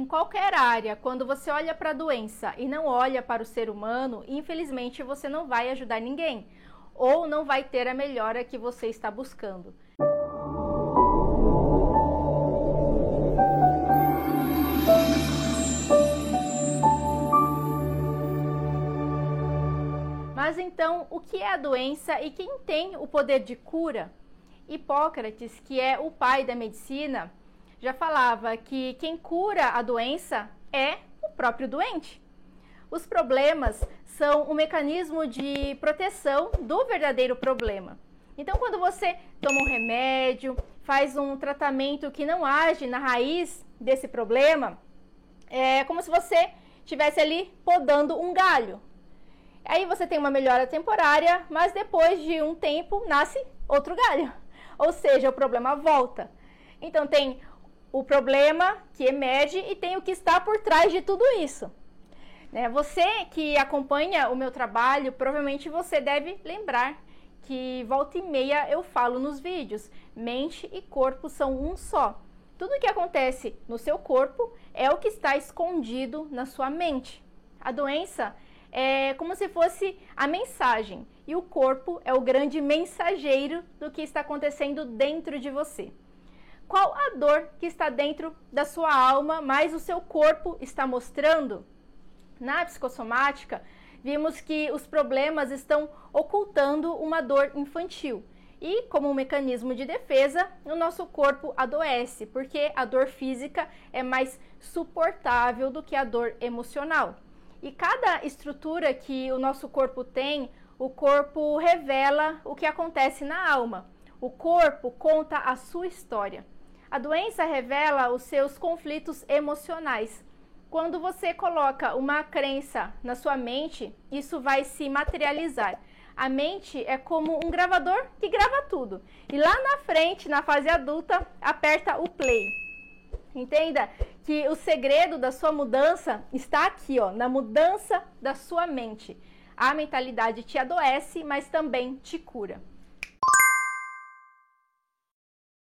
Em qualquer área, quando você olha para a doença e não olha para o ser humano, infelizmente você não vai ajudar ninguém ou não vai ter a melhora que você está buscando. Mas então, o que é a doença e quem tem o poder de cura? Hipócrates, que é o pai da medicina, já falava que quem cura a doença é o próprio doente. Os problemas são um mecanismo de proteção do verdadeiro problema. Então, quando você toma um remédio, faz um tratamento que não age na raiz desse problema, é como se você estivesse ali podando um galho. Aí você tem uma melhora temporária, mas depois de um tempo nasce outro galho. Ou seja, o problema volta. Então tem o problema que emerge e tem o que está por trás de tudo isso. Né? Você que acompanha o meu trabalho, provavelmente você deve lembrar que volta e meia eu falo nos vídeos: mente e corpo são um só. Tudo o que acontece no seu corpo é o que está escondido na sua mente. A doença é como se fosse a mensagem e o corpo é o grande mensageiro do que está acontecendo dentro de você. Qual a dor que está dentro da sua alma, mas o seu corpo está mostrando? Na psicossomática, vimos que os problemas estão ocultando uma dor infantil. E, como um mecanismo de defesa, o nosso corpo adoece, porque a dor física é mais suportável do que a dor emocional. E cada estrutura que o nosso corpo tem, o corpo revela o que acontece na alma. O corpo conta a sua história. A doença revela os seus conflitos emocionais. Quando você coloca uma crença na sua mente, isso vai se materializar. A mente é como um gravador que grava tudo. E lá na frente, na fase adulta, aperta o play. Entenda que o segredo da sua mudança está aqui, ó, na mudança da sua mente. A mentalidade te adoece, mas também te cura.